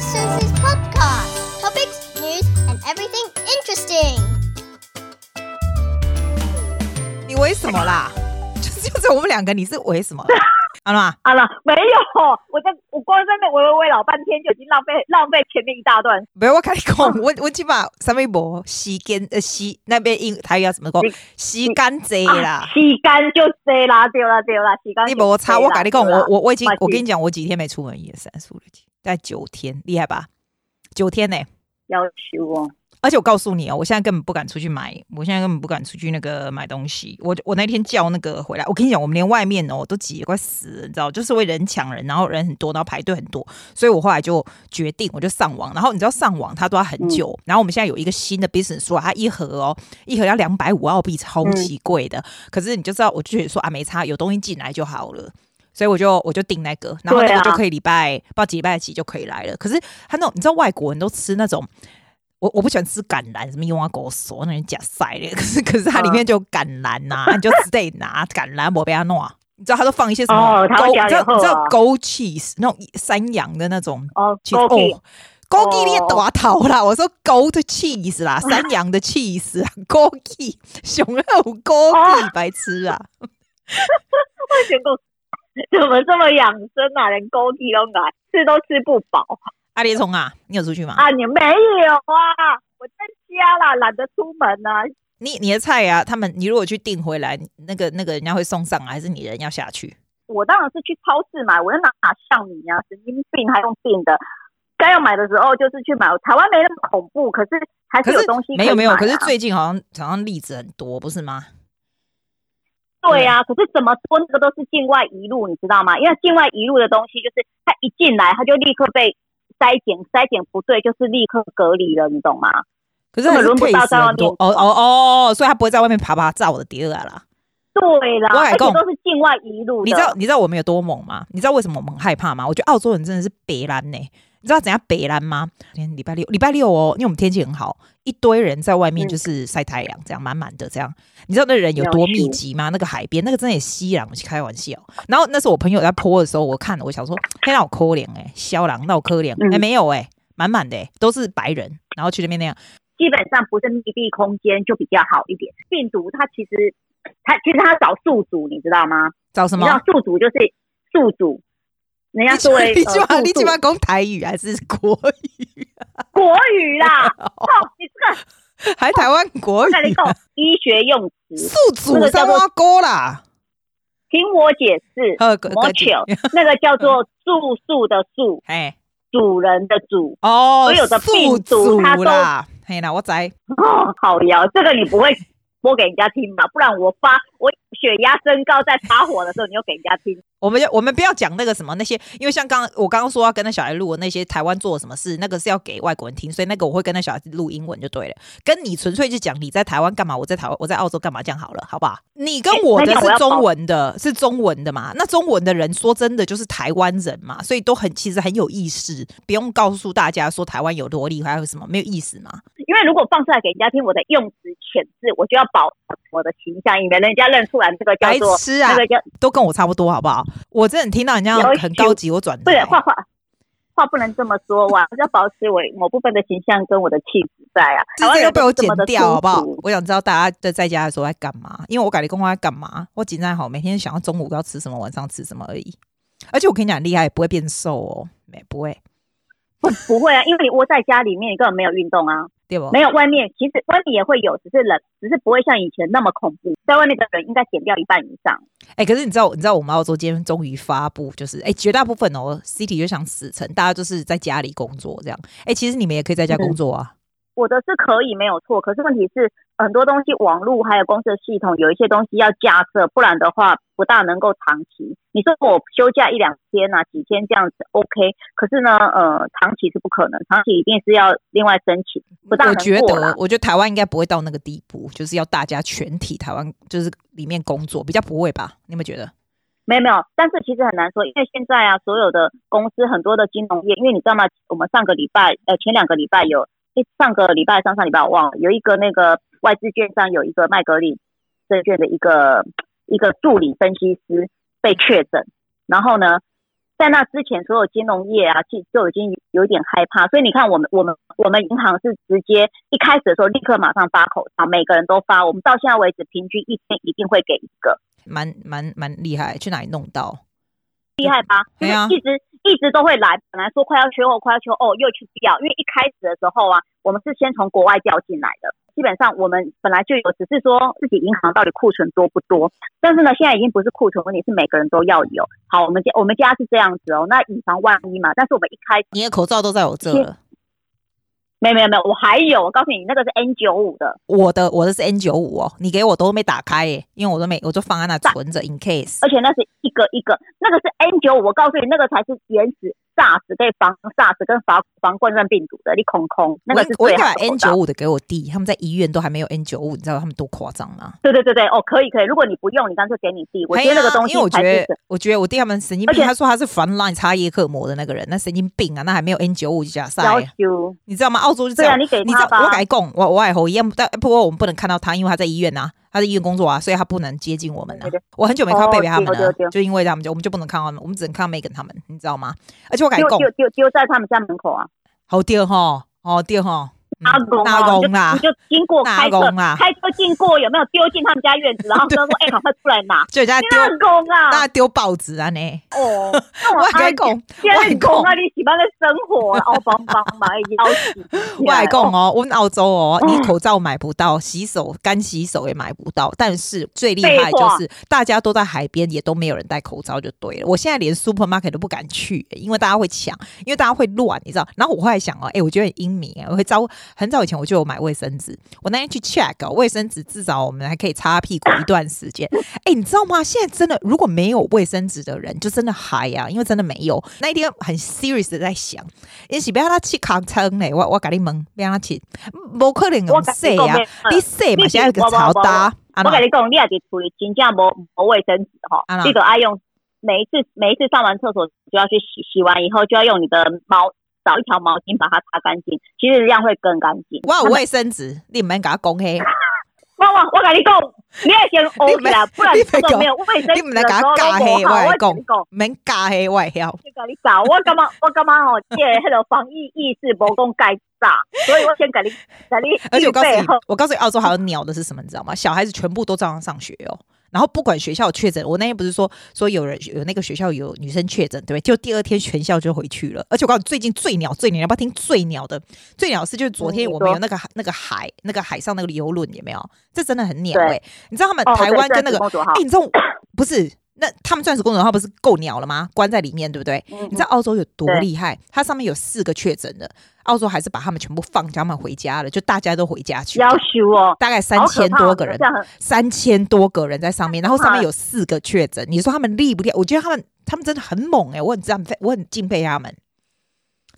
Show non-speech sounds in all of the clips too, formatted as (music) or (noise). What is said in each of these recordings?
Business Senses Podcast. Topics, news, and everything interesting. 你为什么啦？就 (laughs) 是就是我们两个，你是为什么啦？(laughs) 好了吗？好了，没有，我在我光在那喂喂喂老半天，就已经浪费 (laughs) 浪费前面一大段。没有，我跟你讲，我我起码上面无时间呃时那边英台语要怎么讲？时间贼啦，时间就贼啦，对啦对啦，时间。你无差，我跟你讲，我我我已经我跟你讲，我几天没出门也三十五了，大概九天，厉害吧？九天呢、欸？要求哦。而且我告诉你哦，我现在根本不敢出去买，我现在根本不敢出去那个买东西。我我那天叫那个回来，我跟你讲，我们连外面哦都挤得快死了，你知道，就是为人抢人，然后人很多，然后排队很多，所以我后来就决定，我就上网。然后你知道上网它都要很久，嗯、然后我们现在有一个新的 business 说它一盒哦，一盒要两百五澳币，超级贵的。嗯、可是你就知道，我就觉得说啊，没差，有东西进来就好了，所以我就我就订那个，然后那个就可以礼拜不知道几礼拜几就可以来了。可是他那种你知道外国人都吃那种。我我不喜欢吃橄榄，什么用啊狗手那人假塞的，(laughs) 可是可是它里面就有橄榄呐、啊，你就只得拿橄榄，我被他弄啊。你知道他都放一些什么？哦，他会加你知道 Goat cheese 那种山羊的那种哦，Goat cheese 你也大头啦！我说 Goat cheese 啦，(laughs) 山羊的 cheese 啊，Goat cheese 熊肉 Goat 白痴啊！我觉得 (laughs) 怎么这么养生啊？连 Goat 都买，吃都吃不饱。阿里聪啊，你有出去吗？啊，你没有啊，我在家啦，懒得出门啊。你你的菜啊，他们你如果去订回来，那个那个人家会送上来，还是你人要下去？我当然是去超市买，我要哪像你啊，神经病还用订的？该要买的时候就是去买。台湾没那么恐怖，可是还是有东西啊。没有没有，可是最近好像好像例子很多，不是吗？对呀、啊，可是怎么说那个都是境外移入，你知道吗？因为境外移入的东西就是它一进来，它就立刻被。筛检筛检不对，就是立刻隔离了，你懂吗？可是我轮不到在外面哦哦哦，所以他不会在外面爬爬照我的第二啦。对啦，而且都是境外移入。你知道你知道我们有多猛吗？你知道为什么我们很害怕吗？我觉得澳洲人真的是别烂呢。你知道怎样北蓝吗？今天礼拜六，礼拜六哦，因为我们天气很好，一堆人在外面就是晒太阳，这样满满的这样。你知道那人有多密集吗？那个海边，那个真的也吸氧，开玩笑。然后那时候我朋友在泼的时候，我看了，我想说，嘿，那我可怜哎，肖郎那我可怜哎，没有哎，满满的都是白人，然后去那边那样，基本上不是密闭空间就比较好一点。病毒它其实它其实它找宿主，你知道吗？找什么？你知道宿主就是宿主。人家说，你起码你起码讲台语还是国语？国语啦，(laughs) 哦，你这个还台湾国语？医学用词，宿主三挖沟啦。听我解释，motel 那个叫做 (laughs) 住宿的宿，哎，主人的主。哦，所有的病毒它都，嘿啦，我在哦，好呀，这个你不会播给人家听吧？不然我发我血压升高在发火的时候，你又给人家听。我们我们不要讲那个什么那些，因为像刚刚我刚刚说要跟那小孩录的那些台湾做了什么事，那个是要给外国人听，所以那个我会跟那小孩子录英文就对了。跟你纯粹就讲你在台湾干嘛，我在台湾我在澳洲干嘛，这样好了，好不好？你跟我的是中文的，是中文的嘛？那中文的人说真的就是台湾人嘛，所以都很其实很有意思，不用告诉大家说台湾有多厉害有什么，没有意思嘛。因为如果放出来给人家听我的用词遣字，我就要保我的形象，以免人家认出来这个叫做吃啊，那个叫都跟我差不多，好不好？我真的听到。人家很高级，我转不是话话话不能这么说哇！我要保持我某部分的形象跟我的气质在啊。这个被我剪掉好不好？我想知道大家在在家的时候在干嘛，因为我改立公话在干嘛？我紧张好，每天想要中午要吃什么，晚上吃什么而已。而且我跟你讲，厉害不会变瘦哦，没不会，不不会啊，因为你窝在家里面，你根本没有运动啊。对不？没有外面，其实外面也会有，只是冷，只是不会像以前那么恐怖。在外面的人应该减掉一半以上。哎、欸，可是你知道，你知道我们澳洲今天终于发布，就是哎、欸，绝大部分哦，City 就想死城，大家就是在家里工作这样。哎、欸，其实你们也可以在家工作啊。我的是可以没有错，可是问题是很多东西网络还有公司的系统有一些东西要架设，不然的话不大能够长期。你说我休假一两天啊，几天这样子 OK，可是呢，呃，长期是不可能，长期一定是要另外申请，不大能过。我觉得，我觉得台湾应该不会到那个地步，就是要大家全体台湾就是里面工作，比较不会吧？你有没有觉得？没有没有，但是其实很难说，因为现在啊，所有的公司很多的金融业，因为你知道吗？我们上个礼拜呃前两个礼拜有。上个礼拜、上上礼拜我忘了，有一个那个外资券商有一个麦格里证券的一个一个助理分析师被确诊，然后呢，在那之前，所有金融业啊，就就已经有点害怕。所以你看，我们我们我们银行是直接一开始的时候立刻马上发口罩，每个人都发。我们到现在为止，平均一天一定会给一个，蛮蛮蛮厉害。去哪里弄到？厉害吧？对啊，一直一直都会来。本来说快要缺货，快要缺货，哦，又去调。因为一开始的时候啊，我们是先从国外调进来的。基本上我们本来就有，只是说自己银行到底库存多不多。但是呢，现在已经不是库存问题，是每个人都要有。好，我们家我们家是这样子哦，那以防万一嘛。但是我们一开始，你的口罩都在我这了。没有没有没有，我还有，我告诉你，那个是 N 九五的，我的我的是 N 九五哦，你给我都没打开耶，因为我都没，我就放在那存着 in case。而且那是一个一个，那个是 N 九五，我告诉你，那个才是原始 SARS 可以防 SARS 跟防防冠状病毒的，你空空那个是最好的。N 九五的给我弟，他们在医院都还没有 N 九五，你知道他们多夸张吗？对对对对，哦，可以可以，如果你不用，你干脆给你弟，我觉得那个东西，因为我觉得我觉得我弟他们神经病，他说他是 Frontline 插叶克膜的那个人，那神经病啊，那还没有 N 九五就假赛，你知道吗？澳洲就这样，你给。你知道我改供我我爱侯一样，但不过我们不能看到他，因为他在医院呐、啊，他在医院工作啊，所以他不能接近我们呐、啊。我很久没看到贝贝他们了，哦、就因为他们就我们就不能看到他们，我们只能看到 Megan 他们，你知道吗？而且我感觉丢丢丢在他们家门口啊，好丢哈，好丢哈。阿公啊，你就经过开车，开车经过有没有丢进他们家院子？然后 (laughs) 他说：“哎，赶快出来拿！”就在丢公啊，那丢报纸啊呢？哦，(laughs) 外公，外公啊，你喜欢的生活，哦，帮帮忙，邀请外公哦。我们澳洲哦，你口罩买不到，洗手干洗手也买不到。但是最厉害就是大家都在海边，也都没有人戴口罩，就对了。我现在连 supermarket 都不敢去，因为大家会抢，因为大家会乱，你知道？然后我后来想哦，哎，我觉得很英明，我会招。很早以前我就有买卫生纸，我那天去 check 哦，卫生纸至少我们还可以擦屁股一段时间。哎、欸，你知道吗？现在真的如果没有卫生纸的人，就真的嗨呀，因为真的没有。那一天很 serious 的在想，也许不要他去扛撑嘞，我我给你问，不要他去，不可能用洗啊，你洗嘛，现在个超大。我跟你讲，你也得处理真正无无卫生纸哈，你都爱用每一次每一次上完厕所就要去洗，洗完以后就要用你的毛。找一条毛巾把它擦干净，其实这样会更干净。我有卫生纸，你们给他讲黑。(laughs) 我我我跟你讲，你要先 (laughs) 欧起来，(laughs) 不然都没有卫生纸。你们来给他加黑，我讲，免加黑，我晓。我跟你讲，我干嘛？我干嘛？哦，借那个防疫意识，不讲该炸，所以我先给你，给你。而且我告诉你，我告诉你，澳洲还有鸟的是什么？你知道吗？小孩子全部都照样上学哦。然后不管学校确诊，我那天不是说说有人有那个学校有女生确诊，对不对？就第二天全校就回去了。而且我告诉你，最近最鸟最鸟，要不要听最鸟的？最鸟是就是昨天我们有那个那个海那个海上那个游轮有没有？这真的很鸟哎！你知道他们台湾跟那个哎，你知道不是？那他们钻石公主号不是够鸟了吗？关在里面，对不对？你知道澳洲有多厉害？它上面有四个确诊的。澳洲还是把他们全部放，叫他们回家了，就大家都回家去。要求哦，大概三千多个人，三千多个人在上面，然后上面有四个确诊。你说他们厉不厉害？我觉得他们他们真的很猛哎、欸，我很敬佩，我很敬佩他们。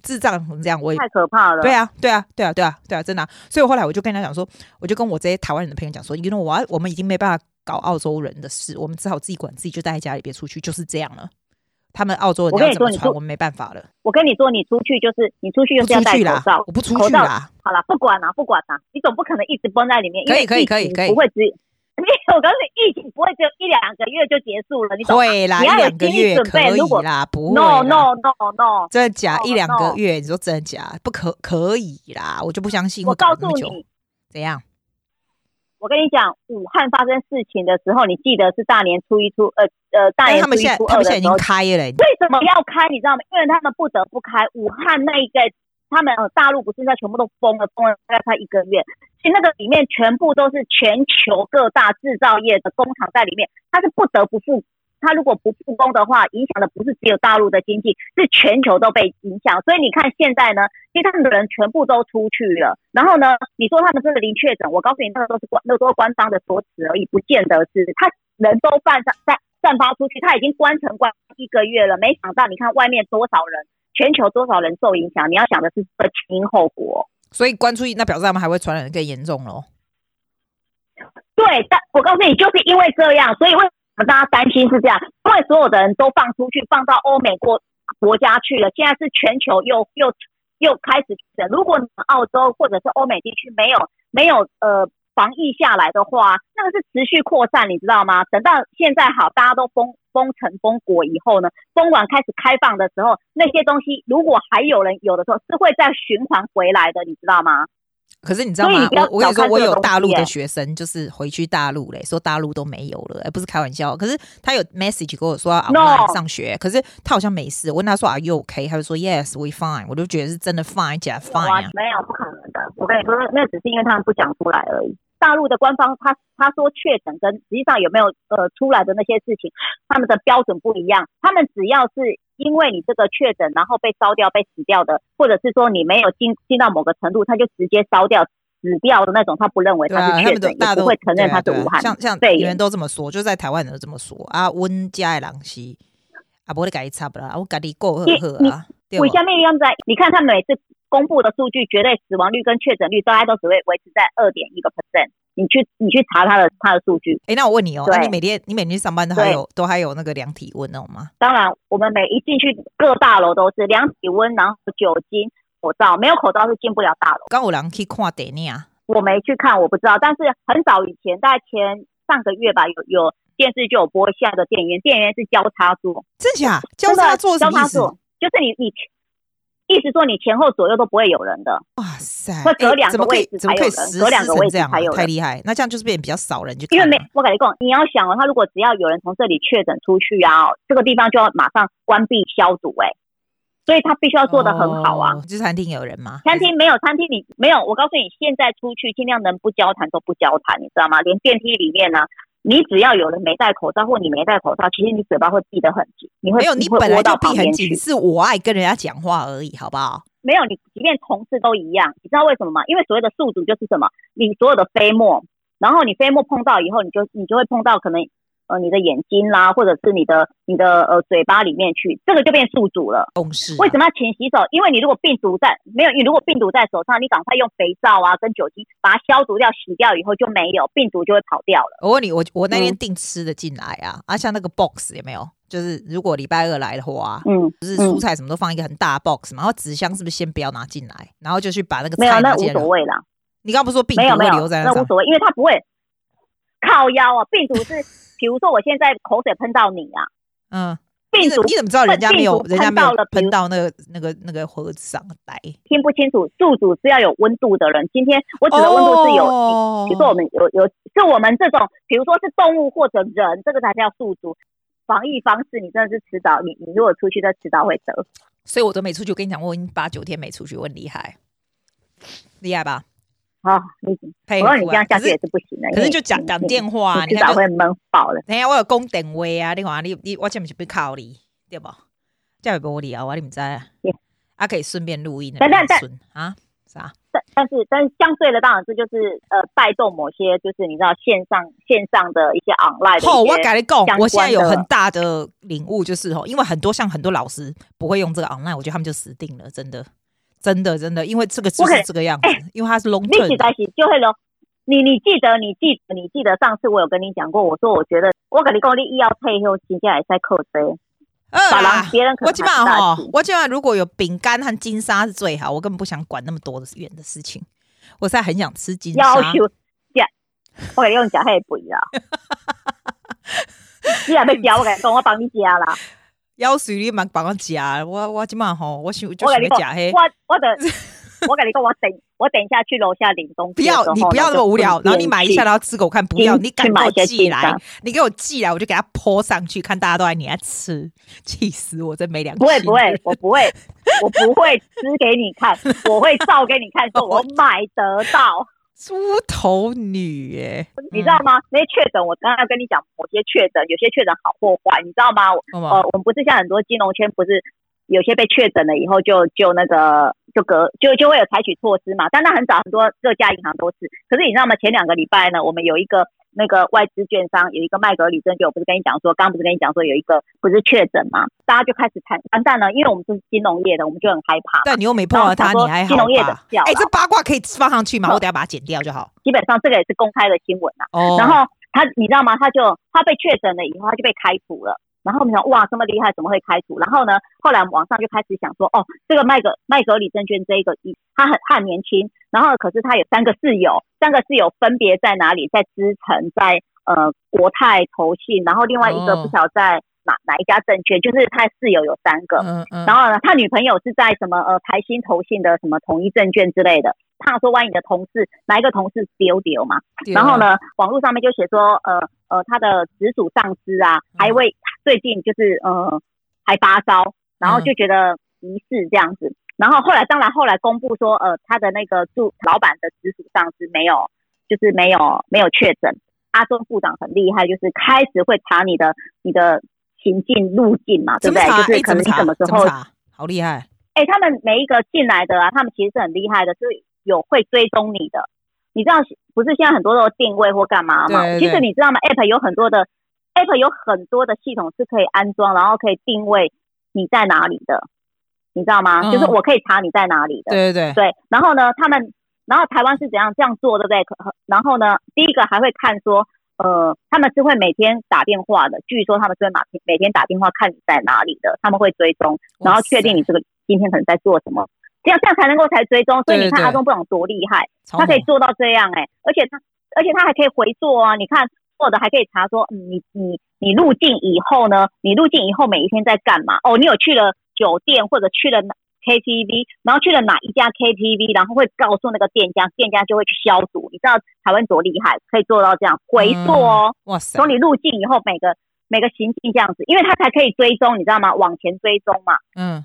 智障成这样，我也太可怕了。对啊，对啊，对啊，对啊，对啊，真的、啊。所以我后来我就跟他讲说，我就跟我这些台湾人的朋友讲说，因为我我们已经没办法搞澳洲人的事，我们只好自己管自己，就待在家里别出去，就是这样了。他们澳洲人，我跟你说，你我们没办法了。我跟你说，你出去就是你出去就是要戴口罩，我不出去啦。好了，不管啦，不管啦，你总不可能一直关在里面。可以，可以，可以，可以，不会只你我告诉你，疫情不会只有一两个月就结束了，你懂吗？会啦，一两个月可以啦，不会。No no no no，真的假？一两个月，你说真的假？不可可以啦，我就不相信。我告诉你，怎样？我跟你讲，武汉发生事情的时候，你记得是大年初一、初呃呃大年初一、初二的时候，开了。为什么要开？你知道吗？因为他们不得不开。武汉那一个，他们呃大陆不是在全部都封了，封了大概快一个月。其实那个里面全部都是全球各大制造业的工厂在里面，他是不得不复。他如果不复工的话，影响的不是只有大陆的经济，是全球都被影响。所以你看现在呢，其实他们的人全部都出去了。然后呢，你说他们真的零确诊，我告诉你，那个都是官，那个都是官方的说辞而已，不见得是他人都散散散发出去，他已经关城关一个月了。没想到你看外面多少人，全球多少人受影响，你要想的是这个前因后果。所以关出去，那表示他们还会传染得更严重喽。对，但我告诉你，就是因为这样，所以为。大家担心是这样，因为所有的人都放出去，放到欧美国国家去了。现在是全球又又又开始，如果澳洲或者是欧美地区没有没有呃防疫下来的话，那个是持续扩散，你知道吗？等到现在好，大家都封封城封国以后呢，封完开始开放的时候，那些东西如果还有人有的时候是会再循环回来的，你知道吗？可是你知道吗？我我跟你说，我有大陆的学生，就是回去大陆嘞，说大陆都没有了，哎，不是开玩笑。可是他有 message 跟我说要 online 上学，可是他好像没事。我问他说 Are you OK？他就说 Yes, we fine。我就觉得是真的 fine 假 fine 啊。没有，不可能的。我跟你说，那只是因为他们不讲出来而已。大陆的官方他他说确诊跟实际上有没有呃出来的那些事情，他们的标准不一样。他们只要是。因为你这个确诊，然后被烧掉、被死掉的，或者是说你没有进进到某个程度，他就直接烧掉、死掉的那种，他不认为他是确诊，也不会承认他是武汉。像像对，有人都这么说，就在台湾人都这么说啊。温家的人是啊，不会改差不啦，我改你过呵呵啊。为什么样在？你看他每次公布的数据，绝对死亡率跟确诊率，大概都只会维持在二点一个 percent。你去你去查他的他的数据，哎，那我问你哦，那你每天你每天上班都还有都还有那个量体温哦吗？当然，我们每一进去各大楼都是量体温，然后酒精、口罩，没有口罩是进不了大楼。刚有人去看电影啊？我没去看，我不知道。但是很早以前，大概前上个月吧，有有电视就有播下的电影院，电影院是交叉座，真假？交叉座什么意思？就是你你。意思说你前后左右都不会有人的，哇塞！会隔两个位置才有人，隔两个位置才有人，太厉害。那这样就是变比较少人，就因为没我跟你讲，你要想哦，他如果只要有人从这里确诊出去啊，这个地方就要马上关闭消毒哎，所以他必须要做得很好啊。就餐厅有人吗？餐厅没有，餐厅你没有。我告诉你，现在出去尽量能不交谈都不交谈，你知道吗？连电梯里面呢。你只要有人没戴口罩，或你没戴口罩，其实你嘴巴会闭得很紧。你会没有，你本来就闭很紧，是我爱跟人家讲话而已，好不好？没有，你即便同事都一样。你知道为什么吗？因为所谓的宿主就是什么？你所有的飞沫，然后你飞沫碰到以后，你就你就会碰到可能。呃，你的眼睛啦，或者是你的你的呃嘴巴里面去，这个就变宿主了。为什么要勤洗手？因为你如果病毒在没有，你如果病毒在手上，你赶快用肥皂啊跟酒精把它消毒掉，洗掉以后就没有病毒就会跑掉了。我问你，我我那天订吃的进来啊，嗯、啊，像那个 box 有没有？就是如果礼拜二来的话，嗯，就是蔬菜什么都放一个很大的 box 嘛，然后纸箱是不是先不要拿进来，然后就去把那个？没有，那无所谓啦。你刚刚不是说病毒会留在那？那无所谓，因为它不会靠腰啊，病毒是。比如说，我现在口水喷到你啊，嗯，病毒你怎么知道人家没有人家没有喷到那个那个那个盒子上来？听不清楚，宿主是要有温度的人。今天我指的温度是有，哦、比如说我们有有，是我们这种，比如说是动物或者人，这个才叫宿主。防疫方式，你真的是迟早，你你如果出去，再迟早会得。所以我都没出去。我跟你讲，我已经八九天没出去，我很厉害，厉害吧？好，你我说你这样下去也是不行的。可是就讲讲电话，你至少会闷爆了。等下我有公电话啊，你话你你我这不是不靠你，对不？这不玻璃啊，我你唔知啊。啊，可以顺便录音。但但但啊啥？但但是但是相对的，当然是就是呃带动某些就是你知道线上线上的一些 online。哦，我跟你讲，我现在有很大的领悟，就是哦，因为很多像很多老师不会用这个 online，我觉得他们就死定了，真的。真的真的，因为这个就是这个样子因为它是 long term。你在就会咯，你你记得你记得你记得上次我有跟你讲过，我说我觉得我跟你讲，你医药配后接下来在扣税。呃，别人可我起码哈，我起码如果有饼干和金沙是最好，我根本不想管那么多的远的事情。我现在很想吃金沙。要求加，我用加黑不要。你还没加，我跟你说，(laughs) 我帮你加啦。要水你蛮帮我食，我我今晚吼，我想就想要食嘿。我我的，我跟你讲，我等我等一下去楼下领东西。不要，你不要那么无聊，然后你买一下，然后吃给我看。不要，你赶快寄来，你给我寄来，我就给他泼上去，看大家都在你那吃，气死我！真没良心。不会不会，我不会，我不会吃给你看，我会照给你看，说我买得到。猪头女，哎，你知道吗？那些确诊，我刚刚要跟你讲，某些确诊，有些确诊好或坏，你知道吗？呃，我们不是像很多金融圈，不是有些被确诊了以后就就那个就隔就就会有采取措施嘛？但那很早，很多各家银行都是。可是你知道吗？前两个礼拜呢，我们有一个。那个外资券商有一个麦格理证券，我不是跟你讲说，刚刚不是跟你讲说有一个不是确诊吗？大家就开始谈完蛋了，因为我们是金融业的，我们就很害怕。但你又没碰到他，你还好金融业的笑。哎，这八卦可以放上去吗？我等下把它剪掉就好。基本上这个也是公开的新闻啊。哦。然后他，你知道吗？他就他被确诊了以后，他就被开除了。然后我们想，哇，这么厉害，怎么会开除？然后呢，后来网上就开始想说，哦，这个麦格麦格里证券这一个，他很他很年轻，然后可是他有三个室友，三个室友分别在哪里？在资诚，在呃国泰投信，然后另外一个不晓得在哪哪一家证券，就是他室友有三个，嗯嗯，然后呢，他女朋友是在什么呃台新投信的什么统一证券之类的。怕说万一你的同事哪一个同事丢丢嘛，然后呢，网络上面就写说，呃呃，他的直属上司啊，还为最近就是呃还发烧，然后就觉得疑似这样子，然后后来当然后来公布说，呃，他的那个住老板的直属上司没有，就是没有没有确诊。阿中部长很厉害，就是开始会查你的你的行进路径嘛，对不对？就是可能你什么时候好厉害？哎，他们每一个进来的啊，他们其实是很厉害的，所以。有会追踪你的，你知道不是现在很多都定位或干嘛吗？其实你知道吗？App 有很多的 App 有很多的系统是可以安装，然后可以定位你在哪里的，你知道吗？嗯、就是我可以查你在哪里的。对对对。对，然后呢，他们，然后台湾是怎样这样做，对不对？然后呢，第一个还会看说，呃，他们是会每天打电话的，据说他们是会每每天打电话看你在哪里的，他们会追踪，然后确定你这个今天可能在做什么。这样这样才能够才追踪，所以你看阿中部长多厉害，他可以做到这样哎、欸，而且他而且他还可以回做啊，你看做的还可以查说，嗯，你你你入境以后呢，你入境以后每一天在干嘛？哦，你有去了酒店或者去了 KTV，然后去了哪一家 KTV，然后会告诉那个店家，店家就会去消毒。你知道台湾多厉害，可以做到这样回溯哦，哇塞！从你入境以后每个每个行径这样子，因为他才可以追踪，你知道吗？往前追踪嘛，嗯。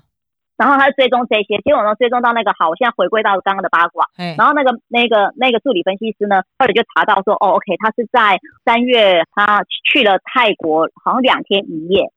然后他追踪这些，结果呢，追踪到那个好，我现在回归到刚刚的八卦。嗯。然后那个那个那个助理分析师呢，后来就查到说，哦，OK，他是在三月他去了泰国，好像两天一夜。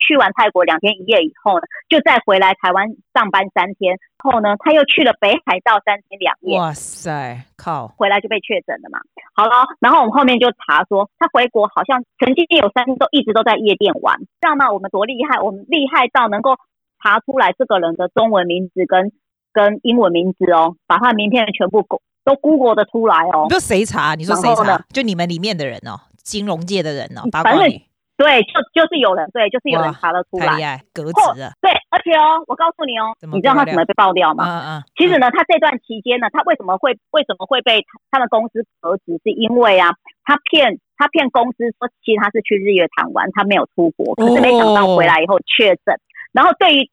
去完泰国两天一夜以后呢，就再回来台湾上班三天。后呢，他又去了北海道三天两夜。哇塞，靠！回来就被确诊了嘛。好了，然后我们后面就查说，他回国好像曾经有三天都一直都在夜店玩，知道吗？我们多厉害，我们厉害到能够。查出来这个人的中文名字跟跟英文名字哦，把他的名片全部都 Google 的出来哦。你说谁查？你说谁查？就你们里面的人哦，金融界的人哦，八卦反正对，就就是有人对，就是有人查得出来。太厉害，革职了。对，而且哦，我告诉你哦，你知道他怎么被爆掉吗？嗯嗯。其实呢，他这段期间呢，他为什么会为什么会被他们公司革职？是因为啊，他骗他骗公司说，其实他是去日月潭玩，他没有出国，可是没想到回来以后确诊。然后对于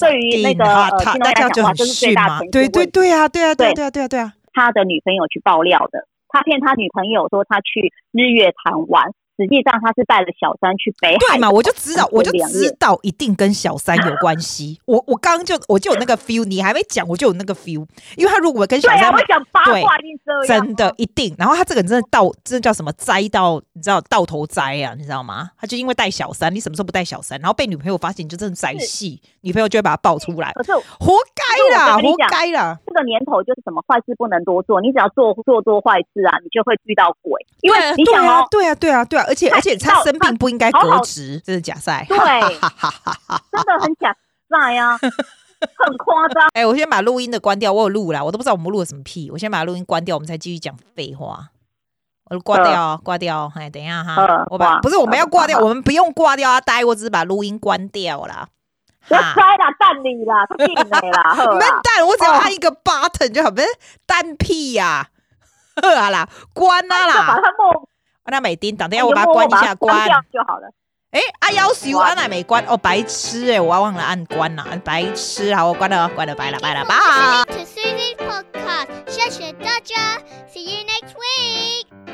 对于那个呃，他那这样就是最大？对对对啊，对啊，对啊，对啊，对啊，对啊，他的女朋友去爆料的，他骗他女朋友说他去日月潭玩。实际上他是带着小三去北海，对嘛？我就知道，我就知道一定跟小三有关系。我我刚刚就我就有那个 feel，你还没讲，我就有那个 feel。因为他如果跟小三，我讲八卦一定真的一定。然后他这个人真的到，真的叫什么栽到，你知道到头栽啊？你知道吗？他就因为带小三，你什么时候不带小三？然后被女朋友发现，你就真的宅戏，女朋友就会把他爆出来。可是活该啦，活该啦！这个年头就是什么坏事不能多做，你只要做做做坏事啊，你就会遇到鬼。因为你想哦，对啊，对啊，对啊，而且而且他。生病不应该革职，这是假赛。对，(laughs) 真的很假赛呀，(laughs) 很夸张。哎，我先把录音的关掉，我有录啦，我都不知道我们录了什么屁。我先把录音关掉，我们才继续讲废话。我挂掉，挂掉。哎，等一下哈，我把不是我们要挂掉，我们不用挂掉啊，呆，我只是把录音关掉了。我塞了蛋你了，屁没了，没蛋，我只要按一个 button 就好，不是蛋屁呀。好啦，关啦啦。那美丁，等下我把它关一下，关就好了。哎，阿夭寿，阿奶没关哦，白痴哎，我忘了按关了，白痴，好，我关了，关了，拜了，拜了，拜。谢谢大家，See you next week。